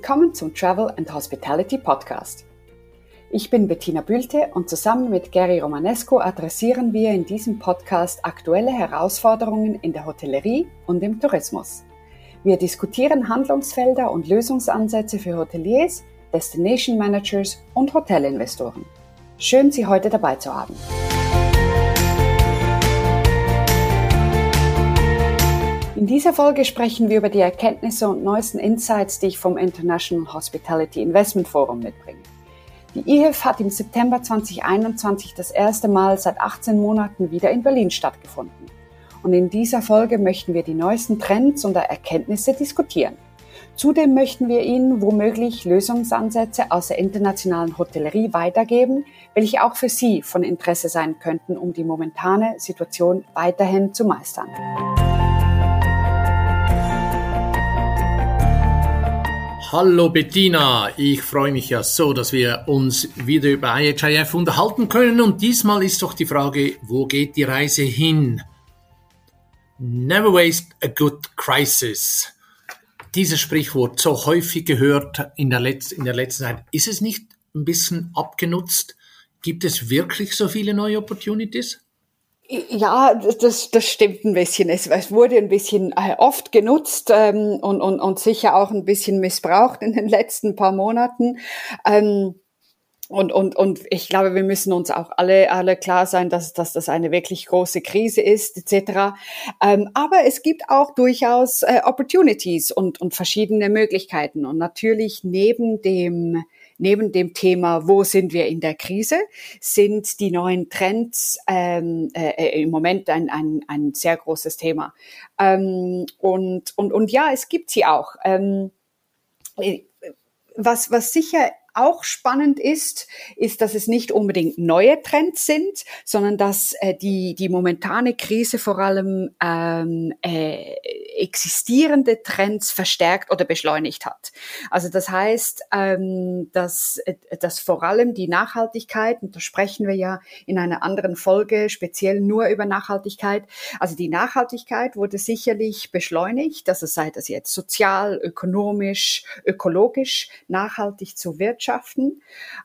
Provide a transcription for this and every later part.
Willkommen zum Travel and Hospitality Podcast. Ich bin Bettina Bülte und zusammen mit Gary Romanesco adressieren wir in diesem Podcast aktuelle Herausforderungen in der Hotellerie und im Tourismus. Wir diskutieren Handlungsfelder und Lösungsansätze für Hoteliers, Destination Managers und Hotelinvestoren. Schön, Sie heute dabei zu haben. In dieser Folge sprechen wir über die Erkenntnisse und neuesten Insights, die ich vom International Hospitality Investment Forum mitbringe. Die IHIF hat im September 2021 das erste Mal seit 18 Monaten wieder in Berlin stattgefunden. Und in dieser Folge möchten wir die neuesten Trends und Erkenntnisse diskutieren. Zudem möchten wir Ihnen womöglich Lösungsansätze aus der internationalen Hotellerie weitergeben, welche auch für Sie von Interesse sein könnten, um die momentane Situation weiterhin zu meistern. Hallo Bettina, ich freue mich ja so, dass wir uns wieder über IHIF unterhalten können und diesmal ist doch die Frage, wo geht die Reise hin? Never waste a good crisis. Dieses Sprichwort so häufig gehört in der, Letz in der letzten Zeit. Ist es nicht ein bisschen abgenutzt? Gibt es wirklich so viele neue Opportunities? Ja, das, das stimmt ein bisschen. Es, es wurde ein bisschen äh, oft genutzt ähm, und, und, und sicher auch ein bisschen missbraucht in den letzten paar Monaten. Ähm, und, und, und ich glaube, wir müssen uns auch alle, alle klar sein, dass, dass das eine wirklich große Krise ist, etc. Ähm, aber es gibt auch durchaus äh, Opportunities und, und verschiedene Möglichkeiten. Und natürlich neben dem neben dem Thema, wo sind wir in der Krise, sind die neuen Trends ähm, äh, äh, im Moment ein, ein, ein sehr großes Thema. Ähm, und, und, und ja, es gibt sie auch. Ähm, äh, was, was sicher auch spannend ist, ist, dass es nicht unbedingt neue Trends sind, sondern dass äh, die, die momentane Krise vor allem ähm, äh, existierende Trends verstärkt oder beschleunigt hat. Also das heißt, ähm, dass, dass vor allem die Nachhaltigkeit, und da sprechen wir ja in einer anderen Folge speziell nur über Nachhaltigkeit, also die Nachhaltigkeit wurde sicherlich beschleunigt, also sei das jetzt sozial, ökonomisch, ökologisch nachhaltig zu wirtschaften.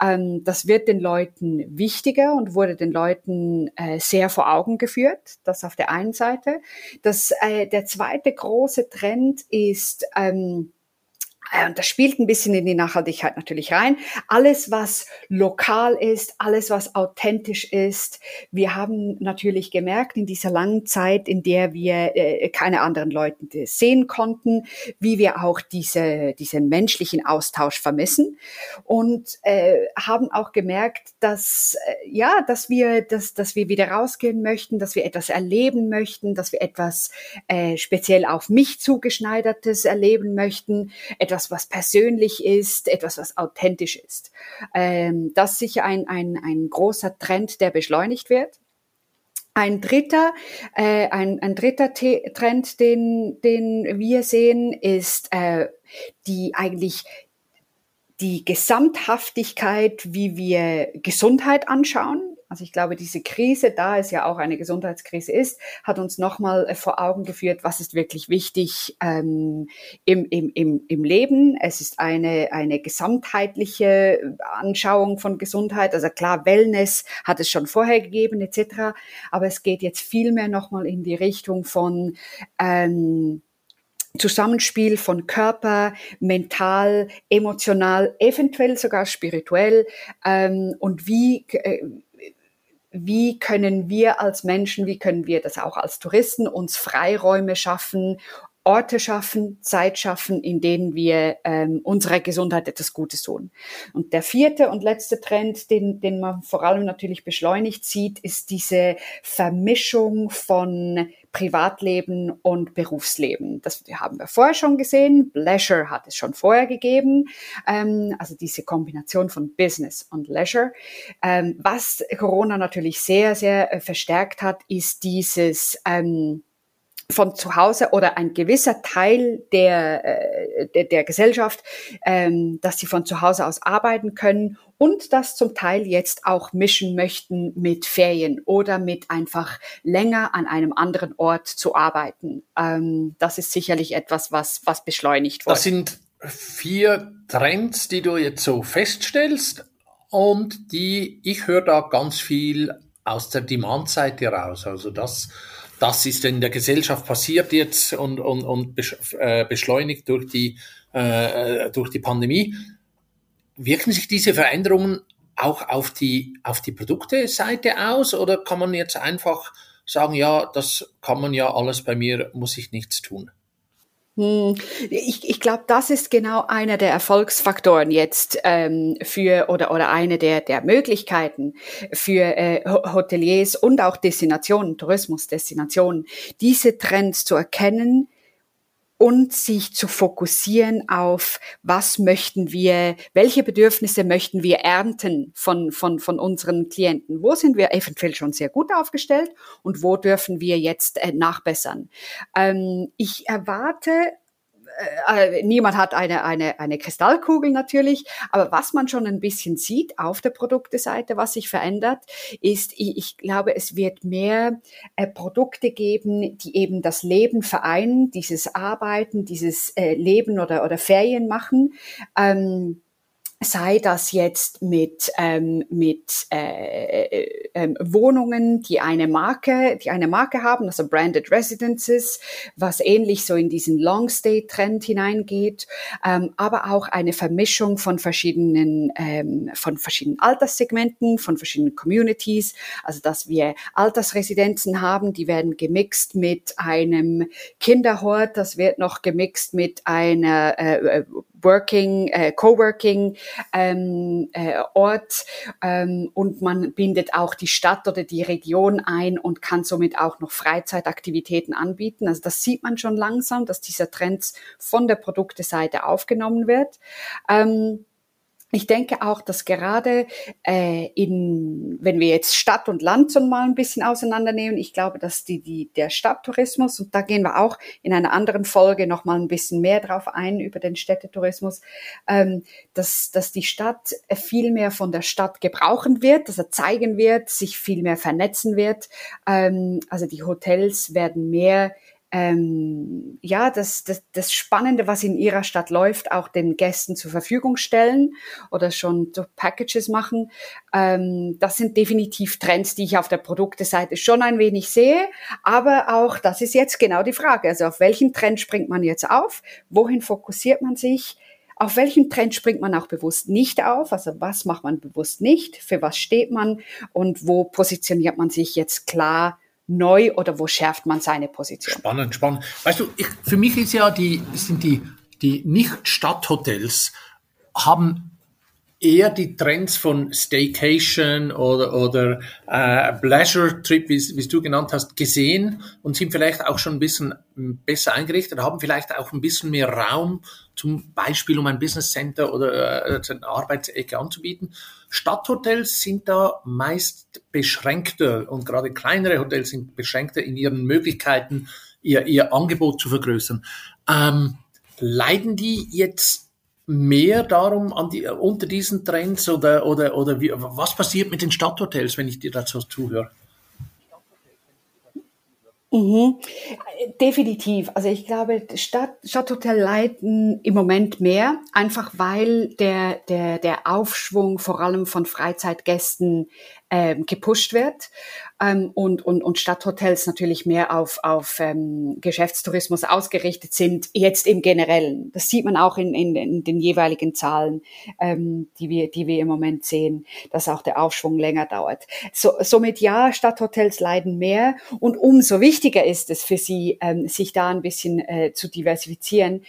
Ähm, das wird den Leuten wichtiger und wurde den Leuten äh, sehr vor Augen geführt, das auf der einen Seite. Das, äh, der zweite große Trend ist ähm, äh, und das spielt ein bisschen in die Nachhaltigkeit natürlich rein. Alles, was lokal ist, alles, was authentisch ist. Wir haben natürlich gemerkt in dieser langen Zeit, in der wir äh, keine anderen Leute sehen konnten, wie wir auch diese, diesen menschlichen Austausch vermissen und äh, haben auch gemerkt, dass äh, ja, dass wir, dass, dass wir wieder rausgehen möchten, dass wir etwas erleben möchten, dass wir etwas äh, speziell auf mich zugeschneidertes erleben möchten, etwas etwas, was persönlich ist, etwas, was authentisch ist. Ähm, das ist sicher ein, ein, ein großer Trend, der beschleunigt wird. Ein dritter, äh, ein, ein dritter Trend, den, den wir sehen, ist äh, die eigentlich die Gesamthaftigkeit, wie wir Gesundheit anschauen. Also ich glaube, diese Krise, da es ja auch eine Gesundheitskrise ist, hat uns nochmal äh, vor Augen geführt, was ist wirklich wichtig ähm, im, im, im, im Leben. Es ist eine, eine gesamtheitliche Anschauung von Gesundheit. Also klar, Wellness hat es schon vorher gegeben etc. Aber es geht jetzt viel mehr nochmal in die Richtung von ähm, Zusammenspiel von Körper, mental, emotional, eventuell sogar spirituell ähm, und wie äh, wie können wir als Menschen, wie können wir das auch als Touristen uns Freiräume schaffen, Orte schaffen, Zeit schaffen, in denen wir ähm, unserer Gesundheit etwas Gutes tun. Und der vierte und letzte Trend, den, den man vor allem natürlich beschleunigt sieht, ist diese Vermischung von Privatleben und Berufsleben. Das haben wir vorher schon gesehen. Leisure hat es schon vorher gegeben. Ähm, also diese Kombination von Business und Leisure. Ähm, was Corona natürlich sehr, sehr äh, verstärkt hat, ist dieses ähm, von zu Hause oder ein gewisser Teil der, äh, der, der Gesellschaft, ähm, dass sie von zu Hause aus arbeiten können und das zum Teil jetzt auch mischen möchten mit Ferien oder mit einfach länger an einem anderen Ort zu arbeiten. Ähm, das ist sicherlich etwas, was, was beschleunigt wird. Das sind vier Trends, die du jetzt so feststellst und die, ich höre da ganz viel aus der Demand-Seite raus. Also das, das ist in der Gesellschaft passiert jetzt und, und, und äh, beschleunigt durch die, äh, durch die Pandemie. Wirken sich diese Veränderungen auch auf die, auf die Produkteseite aus oder kann man jetzt einfach sagen, ja, das kann man ja alles bei mir, muss ich nichts tun? Hm, ich, ich glaube, das ist genau einer der Erfolgsfaktoren jetzt ähm, für oder oder eine der der Möglichkeiten für äh, Hoteliers und auch Destinationen, Tourismusdestinationen, diese Trends zu erkennen, und sich zu fokussieren auf, was möchten wir, welche Bedürfnisse möchten wir ernten von, von, von unseren Klienten? Wo sind wir eventuell schon sehr gut aufgestellt und wo dürfen wir jetzt äh, nachbessern? Ähm, ich erwarte äh, äh, niemand hat eine, eine, eine Kristallkugel natürlich, aber was man schon ein bisschen sieht auf der Produkteseite, was sich verändert, ist, ich, ich glaube, es wird mehr äh, Produkte geben, die eben das Leben vereinen, dieses Arbeiten, dieses äh, Leben oder, oder Ferien machen. Ähm, sei das jetzt mit, ähm, mit äh, äh, äh, Wohnungen, die eine Marke, die eine Marke haben, also branded residences, was ähnlich so in diesen Long Stay Trend hineingeht, ähm, aber auch eine Vermischung von verschiedenen, ähm, von verschiedenen Alterssegmenten, von verschiedenen Communities, also dass wir Altersresidenzen haben, die werden gemixt mit einem Kinderhort, das wird noch gemixt mit einer äh, Working, äh, Coworking ähm, äh, Ort ähm, und man bindet auch die Stadt oder die Region ein und kann somit auch noch Freizeitaktivitäten anbieten. Also das sieht man schon langsam, dass dieser Trend von der Produkteseite aufgenommen wird. Ähm, ich denke auch, dass gerade äh, in, wenn wir jetzt Stadt und Land so mal ein bisschen auseinandernehmen, ich glaube, dass die, die, der Stadttourismus, und da gehen wir auch in einer anderen Folge noch mal ein bisschen mehr drauf ein, über den Städtetourismus, ähm, dass, dass die Stadt viel mehr von der Stadt gebrauchen wird, dass er zeigen wird, sich viel mehr vernetzen wird. Ähm, also die Hotels werden mehr ähm, ja, das, das, das Spannende, was in ihrer Stadt läuft, auch den Gästen zur Verfügung stellen oder schon so Packages machen. Ähm, das sind definitiv Trends, die ich auf der Produkteseite schon ein wenig sehe. Aber auch, das ist jetzt genau die Frage. Also auf welchen Trend springt man jetzt auf? Wohin fokussiert man sich? Auf welchen Trend springt man auch bewusst nicht auf? Also was macht man bewusst nicht? Für was steht man? Und wo positioniert man sich jetzt klar neu oder wo schärft man seine Position? Spannend, spannend. Weißt du, ich, für mich ist ja die, sind die, die Nicht-Stadthotels haben eher die Trends von Staycation oder, oder äh, Pleasure Trip, wie, du genannt hast, gesehen und sind vielleicht auch schon ein bisschen besser eingerichtet, haben vielleicht auch ein bisschen mehr Raum, zum Beispiel um ein Business Center oder äh, eine Arbeitsecke anzubieten. Stadthotels sind da meist beschränkter und gerade kleinere Hotels sind beschränkter in ihren Möglichkeiten, ihr, ihr Angebot zu vergrößern. Ähm, leiden die jetzt mehr darum an die, unter diesen Trends oder, oder, oder wie, was passiert mit den Stadthotels, wenn ich dir dazu zuhöre? Mhm. Definitiv. Also ich glaube, Stadt, Stadthotel leiden im Moment mehr, einfach weil der, der, der Aufschwung vor allem von Freizeitgästen ähm, gepusht wird ähm, und, und, und Stadthotels natürlich mehr auf, auf ähm, Geschäftstourismus ausgerichtet sind, jetzt im Generellen. Das sieht man auch in, in, in den jeweiligen Zahlen, ähm, die, wir, die wir im Moment sehen, dass auch der Aufschwung länger dauert. So, somit ja, Stadthotels leiden mehr und umso wichtiger ist es für sie, ähm, sich da ein bisschen äh, zu diversifizieren.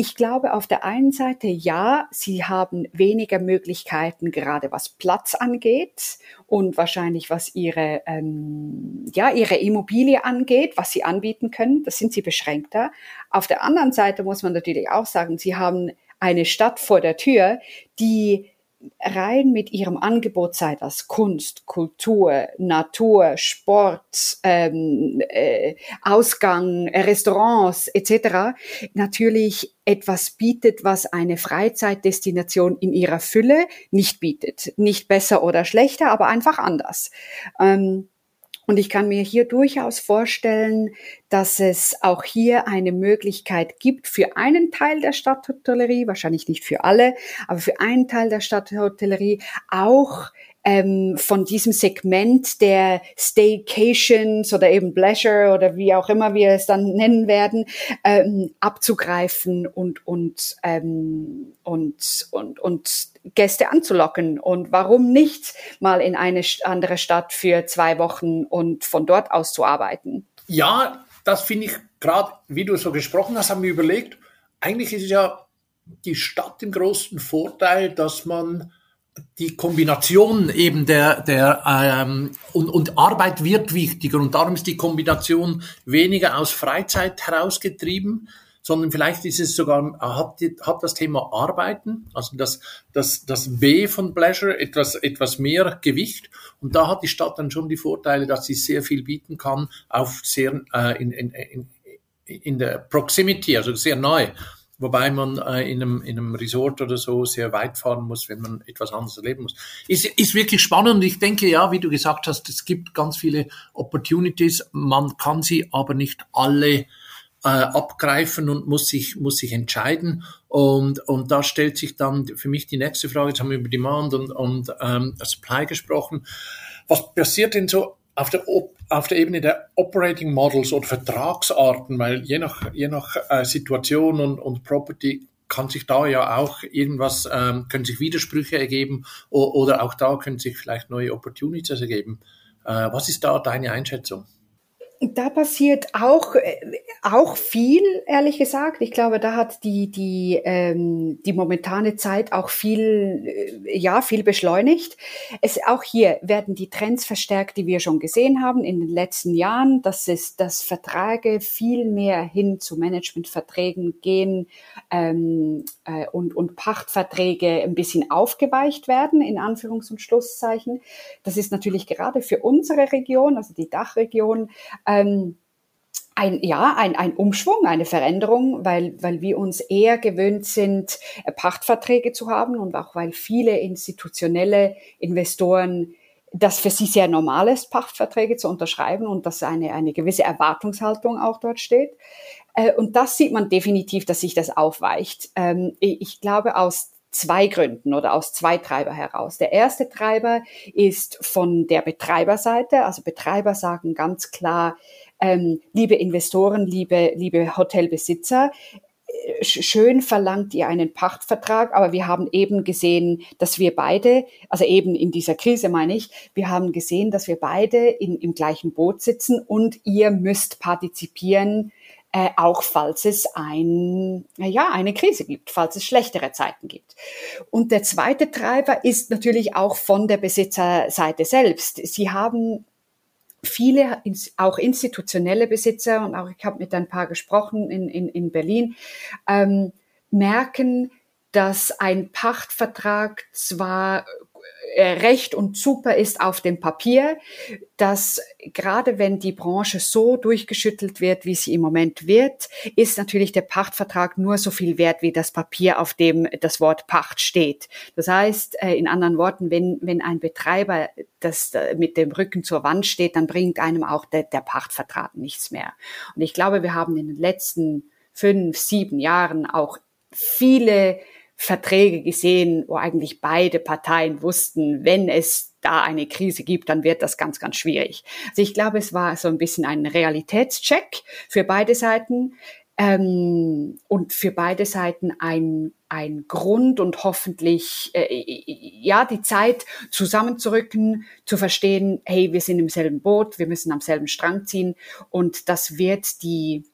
Ich glaube auf der einen Seite ja, sie haben weniger Möglichkeiten, gerade was Platz angeht und wahrscheinlich was ihre ähm, ja ihre Immobilie angeht, was sie anbieten können. Das sind sie beschränkter. Auf der anderen Seite muss man natürlich auch sagen, sie haben eine Stadt vor der Tür, die rein mit ihrem Angebot, sei das Kunst, Kultur, Natur, Sport, ähm, äh, Ausgang, Restaurants etc., natürlich etwas bietet, was eine Freizeitdestination in ihrer Fülle nicht bietet. Nicht besser oder schlechter, aber einfach anders. Ähm, Und ich kann mir hier durchaus vorstellen, dass es auch hier eine Möglichkeit gibt für einen Teil der Stadthotellerie, wahrscheinlich nicht für alle, aber für einen Teil der Stadthotellerie auch ähm, von diesem Segment der Staycations oder eben Pleasure oder wie auch immer wir es dann nennen werden, ähm, abzugreifen und, und, ähm, und, und, und Gäste anzulocken. Und warum nicht mal in eine andere Stadt für zwei Wochen und von dort aus zu arbeiten? Ja, das finde ich gerade, wie du so gesprochen hast, haben wir überlegt, eigentlich ist ja die Stadt im großen Vorteil, dass man die Kombination eben der, der ähm, und, und Arbeit wird wichtiger. Und darum ist die Kombination weniger aus Freizeit herausgetrieben, sondern vielleicht ist es sogar, hat, hat das Thema Arbeiten, also das, das, das B von Pleasure etwas, etwas mehr Gewicht. Und da hat die Stadt dann schon die Vorteile, dass sie sehr viel bieten kann auf sehr, äh, in, in, in, in der Proximity, also sehr neu wobei man äh, in, einem, in einem Resort oder so sehr weit fahren muss, wenn man etwas anderes erleben muss. Ist, ist wirklich spannend. Ich denke, ja, wie du gesagt hast, es gibt ganz viele Opportunities. Man kann sie aber nicht alle äh, abgreifen und muss sich, muss sich entscheiden. Und, und da stellt sich dann für mich die nächste Frage, jetzt haben wir über Demand und, und ähm, Supply gesprochen. Was passiert denn so auf der, auf der Ebene der Operating Models oder Vertragsarten, weil je nach, je nach äh, Situation und, und Property kann sich da ja auch irgendwas, ähm, können sich Widersprüche ergeben oder auch da können sich vielleicht neue Opportunities ergeben. Äh, was ist da deine Einschätzung? Da passiert auch, äh, auch viel, ehrlich gesagt. Ich glaube, da hat die, die, ähm, die momentane Zeit auch viel, äh, ja, viel beschleunigt. Es, auch hier werden die Trends verstärkt, die wir schon gesehen haben in den letzten Jahren, dass es, dass Verträge viel mehr hin zu Managementverträgen gehen ähm, äh, und, und Pachtverträge ein bisschen aufgeweicht werden, in Anführungs- und Schlusszeichen. Das ist natürlich gerade für unsere Region, also die Dachregion, ähm, ein, ja, ein, ein Umschwung, eine Veränderung, weil, weil wir uns eher gewöhnt sind, äh, Pachtverträge zu haben und auch weil viele institutionelle Investoren das für sie sehr normal ist, Pachtverträge zu unterschreiben und dass eine, eine gewisse Erwartungshaltung auch dort steht. Äh, und das sieht man definitiv, dass sich das aufweicht. Ähm, ich glaube aus zwei Gründen oder aus zwei Treiber heraus. Der erste Treiber ist von der Betreiberseite. Also Betreiber sagen ganz klar, ähm, liebe Investoren, liebe, liebe Hotelbesitzer, äh, schön verlangt ihr einen Pachtvertrag, aber wir haben eben gesehen, dass wir beide, also eben in dieser Krise meine ich, wir haben gesehen, dass wir beide in, im gleichen Boot sitzen und ihr müsst partizipieren äh, auch falls es ein, ja, eine Krise gibt, falls es schlechtere Zeiten gibt. Und der zweite Treiber ist natürlich auch von der Besitzerseite selbst. Sie haben viele, auch institutionelle Besitzer, und auch ich habe mit ein paar gesprochen in, in, in Berlin, ähm, merken, dass ein Pachtvertrag zwar recht und super ist auf dem Papier, dass gerade wenn die Branche so durchgeschüttelt wird, wie sie im Moment wird, ist natürlich der Pachtvertrag nur so viel wert wie das Papier, auf dem das Wort Pacht steht. Das heißt, äh, in anderen Worten, wenn, wenn ein Betreiber das äh, mit dem Rücken zur Wand steht, dann bringt einem auch der, der Pachtvertrag nichts mehr. Und ich glaube, wir haben in den letzten fünf, sieben Jahren auch viele Verträge gesehen, wo eigentlich beide Parteien wussten, wenn es da eine Krise gibt, dann wird das ganz, ganz schwierig. Also ich glaube, es war so ein bisschen ein Realitätscheck für beide Seiten ähm, und für beide Seiten ein, ein Grund und hoffentlich äh, ja die Zeit zusammenzurücken, zu verstehen, hey, wir sind im selben Boot, wir müssen am selben Strang ziehen und das wird die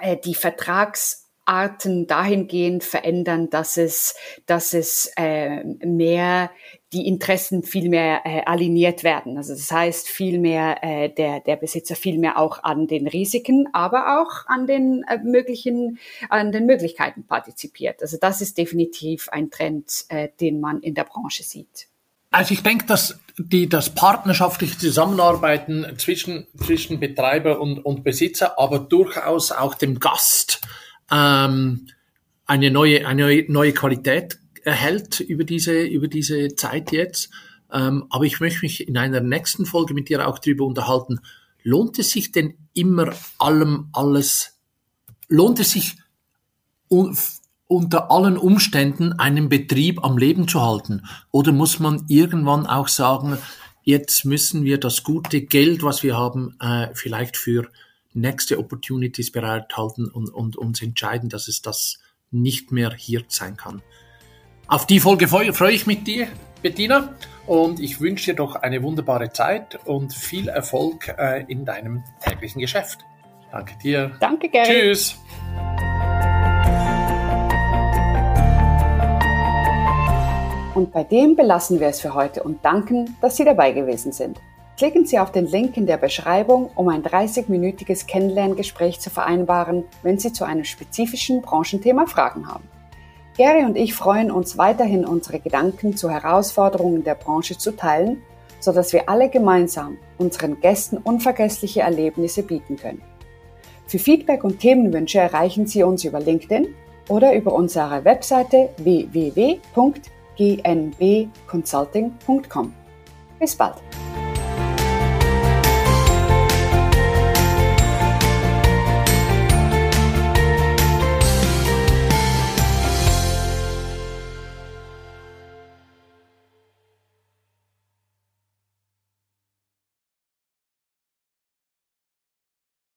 äh, die Vertrags Arten dahingehend verändern, dass es, dass es äh, mehr die Interessen viel mehr äh, aligniert werden. Also das heißt viel mehr äh, der der Besitzer viel mehr auch an den Risiken, aber auch an den äh, möglichen an den Möglichkeiten partizipiert. Also das ist definitiv ein Trend, äh, den man in der Branche sieht. Also ich denke, dass die, das partnerschaftliche Zusammenarbeiten zwischen, zwischen Betreiber und, und Besitzer, aber durchaus auch dem Gast ähm, eine neue, eine neue Qualität erhält über diese, über diese Zeit jetzt. Ähm, aber ich möchte mich in einer nächsten Folge mit dir auch darüber unterhalten. Lohnt es sich denn immer allem alles, lohnt es sich unter allen Umständen einen Betrieb am Leben zu halten? Oder muss man irgendwann auch sagen, jetzt müssen wir das gute Geld, was wir haben, äh, vielleicht für nächste Opportunities bereithalten und, und uns entscheiden, dass es das nicht mehr hier sein kann. Auf die Folge freue ich mich mit dir, Bettina, und ich wünsche dir doch eine wunderbare Zeit und viel Erfolg äh, in deinem täglichen Geschäft. Danke dir. Danke, Gary. Tschüss. Und bei dem belassen wir es für heute und danken, dass Sie dabei gewesen sind. Klicken Sie auf den Link in der Beschreibung, um ein 30-minütiges Kennenlerngespräch zu vereinbaren, wenn Sie zu einem spezifischen Branchenthema Fragen haben. Gary und ich freuen uns weiterhin, unsere Gedanken zu Herausforderungen der Branche zu teilen, sodass wir alle gemeinsam unseren Gästen unvergessliche Erlebnisse bieten können. Für Feedback und Themenwünsche erreichen Sie uns über LinkedIn oder über unsere Webseite www.gnbconsulting.com. Bis bald!